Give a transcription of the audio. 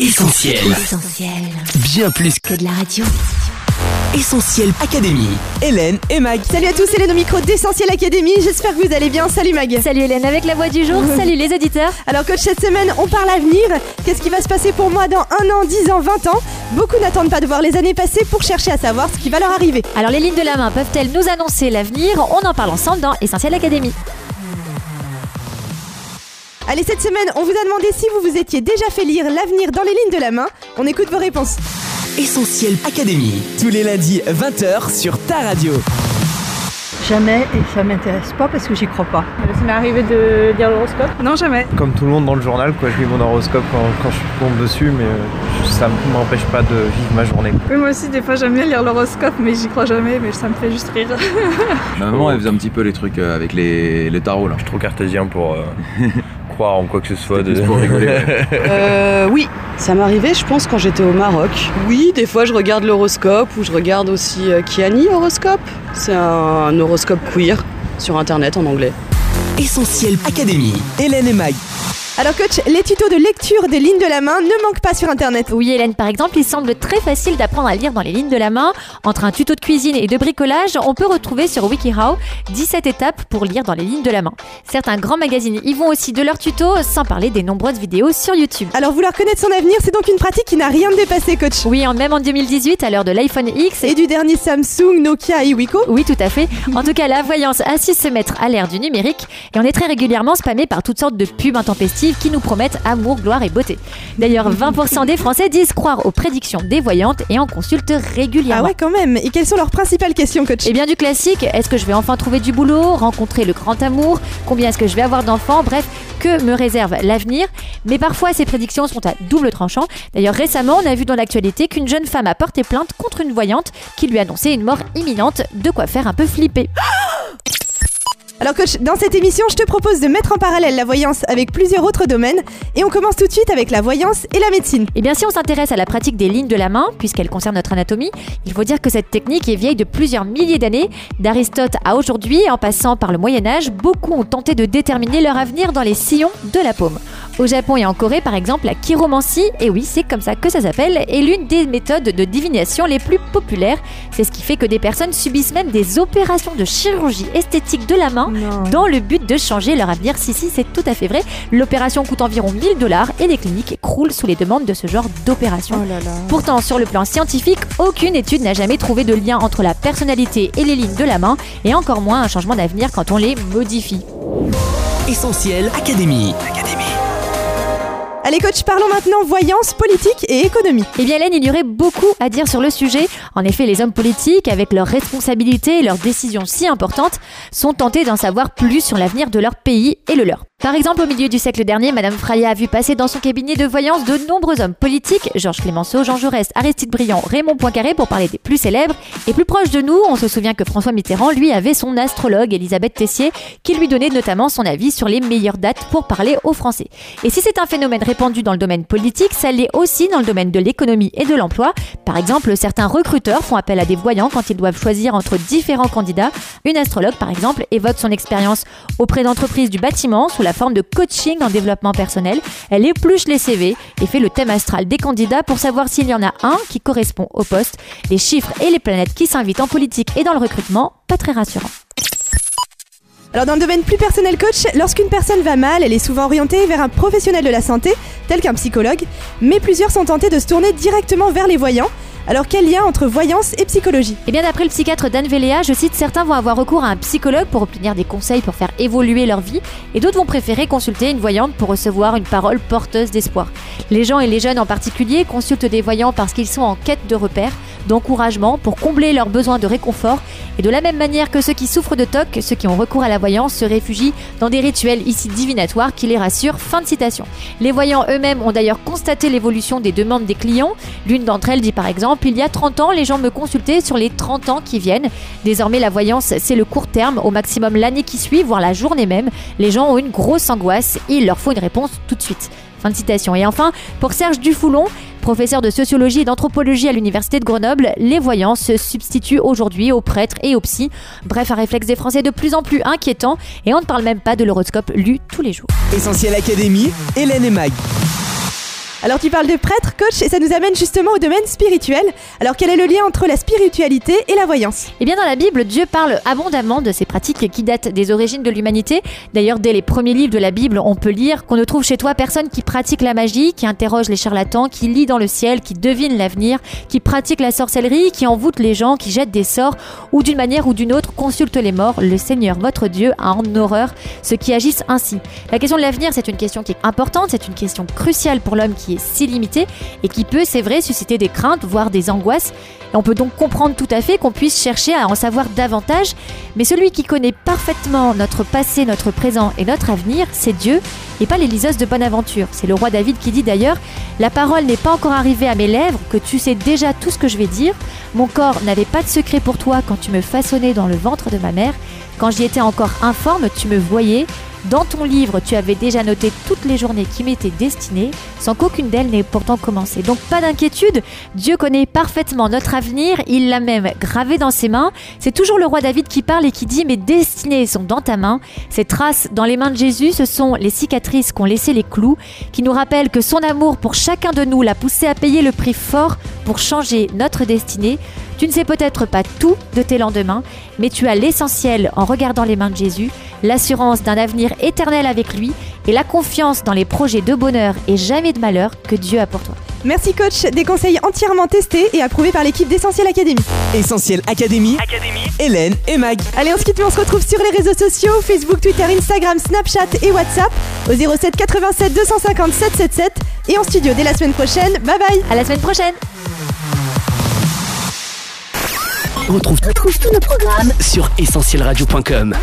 Essentiel. Essentiel. Bien plus Que de la radio. Essentiel Académie. Hélène et Mag. Salut à tous, c'est Hélène au micro d'Essentiel Academy. J'espère que vous allez bien. Salut Mag. Salut Hélène avec la voix du jour, salut les auditeurs. Alors coach, cette semaine, on parle avenir. Qu'est-ce qui va se passer pour moi dans un an, 10 ans, 20 ans? Beaucoup n'attendent pas de voir les années passer pour chercher à savoir ce qui va leur arriver. Alors les lignes de la main peuvent-elles nous annoncer l'avenir? On en parle ensemble dans Essentiel Académie. Allez, cette semaine, on vous a demandé si vous vous étiez déjà fait lire l'avenir dans les lignes de la main. On écoute vos réponses. Essentiel Académie. Tous les lundis 20h sur ta radio. Jamais et ça m'intéresse pas parce que j'y crois pas. Ça m'est arrivé de lire l'horoscope Non, jamais. Comme tout le monde dans le journal, quoi, je lis mon horoscope quand, quand je tombe dessus, mais euh, ça ne m'empêche pas de vivre ma journée. Oui, moi aussi, des fois, j'aime bien lire l'horoscope, mais j'y crois jamais, mais ça me fait juste rire. Ma maman, elle faisait un petit peu les trucs euh, avec les, les tarots là. Je suis trop cartésien pour euh, croire en quoi que ce soit. Plus pour rigoler, ouais. Euh, oui, ça m'arrivait, je pense, quand j'étais au Maroc. Oui, des fois, je regarde l'horoscope ou je regarde aussi euh, Kiani Horoscope. C'est un, un horoscope queer sur internet en anglais. Essentiel Académie. Hélène et Mag. Alors coach, les tutos de lecture des lignes de la main ne manquent pas sur internet. Oui Hélène par exemple, il semble très facile d'apprendre à lire dans les lignes de la main. Entre un tuto de cuisine et de bricolage, on peut retrouver sur WikiHow 17 étapes pour lire dans les lignes de la main. Certains grands magazines y vont aussi de leurs tutos, sans parler des nombreuses vidéos sur YouTube. Alors vouloir connaître son avenir, c'est donc une pratique qui n'a rien dépassé coach. Oui, en- même en 2018, à l'heure de l'iPhone X, Et du dernier Samsung, Nokia et Wiko. Oui, tout à fait. En tout cas, la voyance a su se mettre à l'ère du numérique et on est très régulièrement spammé par toutes sortes de pubs intempestives qui nous promettent amour, gloire et beauté. D'ailleurs, 20% des Français disent croire aux prédictions des voyantes et en consultent Ah régulièrement. ouais quand même. Et quelles sont leurs principales questions coach Et bien du classique, est-ce que je vais enfin trouver du boulot, rencontrer le grand amour, combien est-ce que je vais avoir d'enfants, bref, que me réserve l'avenir? Mais parfois ces prédictions sont à double tranchant. D'ailleurs récemment, on a vu dans l'actualité qu'une jeune femme a porté plainte contre une voyante qui lui annonçait une mort imminente, de quoi faire un peu flipper. Alors coach, dans cette émission, je te propose de mettre en parallèle la voyance avec plusieurs autres domaines. Et on commence tout de suite avec la voyance et la médecine. Et Eh bien si on s'intéresse à la pratique des lignes de la main, puisqu'elle concerne notre anatomie, il faut dire que cette technique est vieille de plusieurs milliers d'années. D'Aristote à aujourd'hui, en passant par le Moyen Âge, beaucoup ont tenté de déterminer leur avenir dans les sillons de la paume. Au Japon et en Corée, par exemple, la chiromancie, et oui, c'est comme ça que ça s'appelle, est l'une des méthodes de divination les plus populaires. C'est ce qui fait que des personnes subissent même des opérations de chirurgie esthétique de la main dans le but de changer leur avenir. Si, si, c'est tout à fait vrai. L'opération coûte environ 1000 dollars et les cliniques croulent sous les demandes de ce genre d'opération. Pourtant, sur le plan scientifique, aucune étude n'a jamais trouvé de lien entre la personnalité et les lignes de la main, et encore moins un changement d'avenir quand on les modifie. Essentiel Académie. Allez coach, parlons maintenant voyance, politique et économie. Eh bien Hélène, il y aurait beaucoup à dire sur le sujet. En effet, les hommes politiques, avec leurs responsabilités et leurs décisions si importantes, sont tentés d'en savoir plus sur l'avenir de leur pays et le leur. Par exemple, au milieu du siècle dernier, Madame Fraya a vu passer dans son cabinet de voyance de nombreux hommes politiques, Georges Clémenceau, Jean Jaurès, Aristide Briand, Raymond Poincaré pour parler des plus célèbres. Et plus proche de nous, on se souvient que François Mitterrand, lui, avait son astrologue Elisabeth Tessier, qui lui donnait notamment son avis sur les meilleures dates pour parler aux Français. Et si c'est un phénomène répandu dans le domaine politique, ça l'est aussi dans le domaine de l'économie et de l'emploi. Par exemple, certains recruteurs font appel à des voyants quand ils doivent choisir entre différents candidats. Une astrologue, par exemple, évoque son expérience auprès d'entreprises du bâtiment sous la forme de coaching en développement personnel. Elle épluche les CV et fait le thème astral des candidats pour savoir s'il y en a un qui correspond au poste. Les chiffres et les planètes qui s'invitent en politique et dans le recrutement, pas très rassurant. Alors dans le domaine plus personnel coach, lorsqu'une personne va mal, elle est souvent orientée vers un professionnel de la santé, tel qu'un psychologue, mais plusieurs sont tentés de se tourner directement vers les voyants. Alors quel lien entre voyance et psychologie? Eh bien d'après le psychiatre Dan Véléa, je cite, certains vont avoir recours à un psychologue pour obtenir des conseils pour faire évoluer leur vie, et d'autres vont préférer consulter une voyante pour recevoir une parole porteuse d'espoir. Les gens et les jeunes en particulier consultent des voyants parce qu'ils sont en quête de repères, d'encouragement, pour combler leurs besoins de réconfort, et de la même manière que ceux qui souffrent de TOC, ceux qui ont recours à la voyance se réfugient dans des rituels ici divinatoires qui les rassurent. Fin de citation. Les voyants eux-mêmes ont d'ailleurs constaté l'évolution des demandes des clients. L'une d'entre elles dit par exemple Il y a 30 ans, les gens me consultaient sur les 30 ans qui viennent. Désormais, la voyance, c'est le court terme, au maximum l'année qui suit, voire la journée même. Les gens ont une grosse angoisse il leur faut une réponse tout de suite. Fin de citation. Et enfin, pour Serge Dufoulon, professeur de sociologie et d'anthropologie à l'université de Grenoble, les voyants se substituent aujourd'hui aux prêtres et aux psys. Bref, un réflexe des Français de plus en plus inquiétant et on ne parle même pas de l'horoscope lu tous les jours. Essentiel Académie, Hélène et Mag. Alors tu parles de prêtre, coach, et ça nous amène justement au domaine spirituel. Alors quel est le lien entre la spiritualité et la voyance? Eh bien, dans la Bible, Dieu parle abondamment de ces pratiques qui datent des origines de l'humanité. D'ailleurs, dès les premiers livres de la Bible, on peut lire qu'on ne trouve chez toi personne qui pratique la magie, qui interroge les charlatans, qui lit dans le ciel, qui devine l'avenir, qui pratique la sorcellerie, qui envoûte les gens, qui jette des sorts, ou d'une manière ou d'une autre consulte les morts. Le Seigneur, votre Dieu, a en horreur ceux qui agissent ainsi. La question de l'avenir, c'est une question qui est importante, c'est une question cruciale pour l'homme qui est si limité et qui peut, c'est vrai, susciter des craintes, voire des angoisses. On peut donc comprendre tout à fait qu'on puisse chercher à en savoir davantage, mais celui qui connaît parfaitement notre passé, notre présent et notre avenir, c'est Dieu, et pas l'Éliseuse de Bonaventure. C'est le roi David qui dit d'ailleurs La parole n'est pas encore arrivée à mes lèvres, que tu sais déjà tout ce que je vais dire. Mon corps n'avait pas de secret pour toi quand tu me façonnais dans le ventre de ma mère. Quand j'y étais encore informe, tu me voyais. Dans ton livre, tu avais déjà noté toutes les journées qui m'étaient destinées, sans qu'aucune d'elles n'ait pourtant commencé. Donc pas d'inquiétude, Dieu connaît parfaitement notre avenir, il l'a même gravé dans ses mains. C'est toujours le roi David qui parle et qui dit Mes destinées sont dans ta main. Ces traces dans les mains de Jésus, ce sont les cicatrices qu'ont laissé les clous, qui nous rappellent que son amour pour chacun de nous l'a poussé à payer le prix fort pour changer notre destinée. Tu ne sais peut-être pas tout de tes lendemains, mais tu as l'essentiel en regardant les mains de Jésus, l'assurance d'un avenir éternel avec lui et la confiance dans les projets de bonheur et jamais de malheur que Dieu a pour toi. Merci coach, des conseils entièrement testés et approuvés par l'équipe d'Essentiel Academy. Essentiel Académie, Hélène et Mag. Allez, on se quitte, mais on se retrouve sur les réseaux sociaux, Facebook, Twitter, Instagram, Snapchat et WhatsApp au 07 87 250 777 et en studio dès la semaine prochaine. Bye bye À la semaine prochaine! On retrouve tous nos programmes sur essentielradio.com.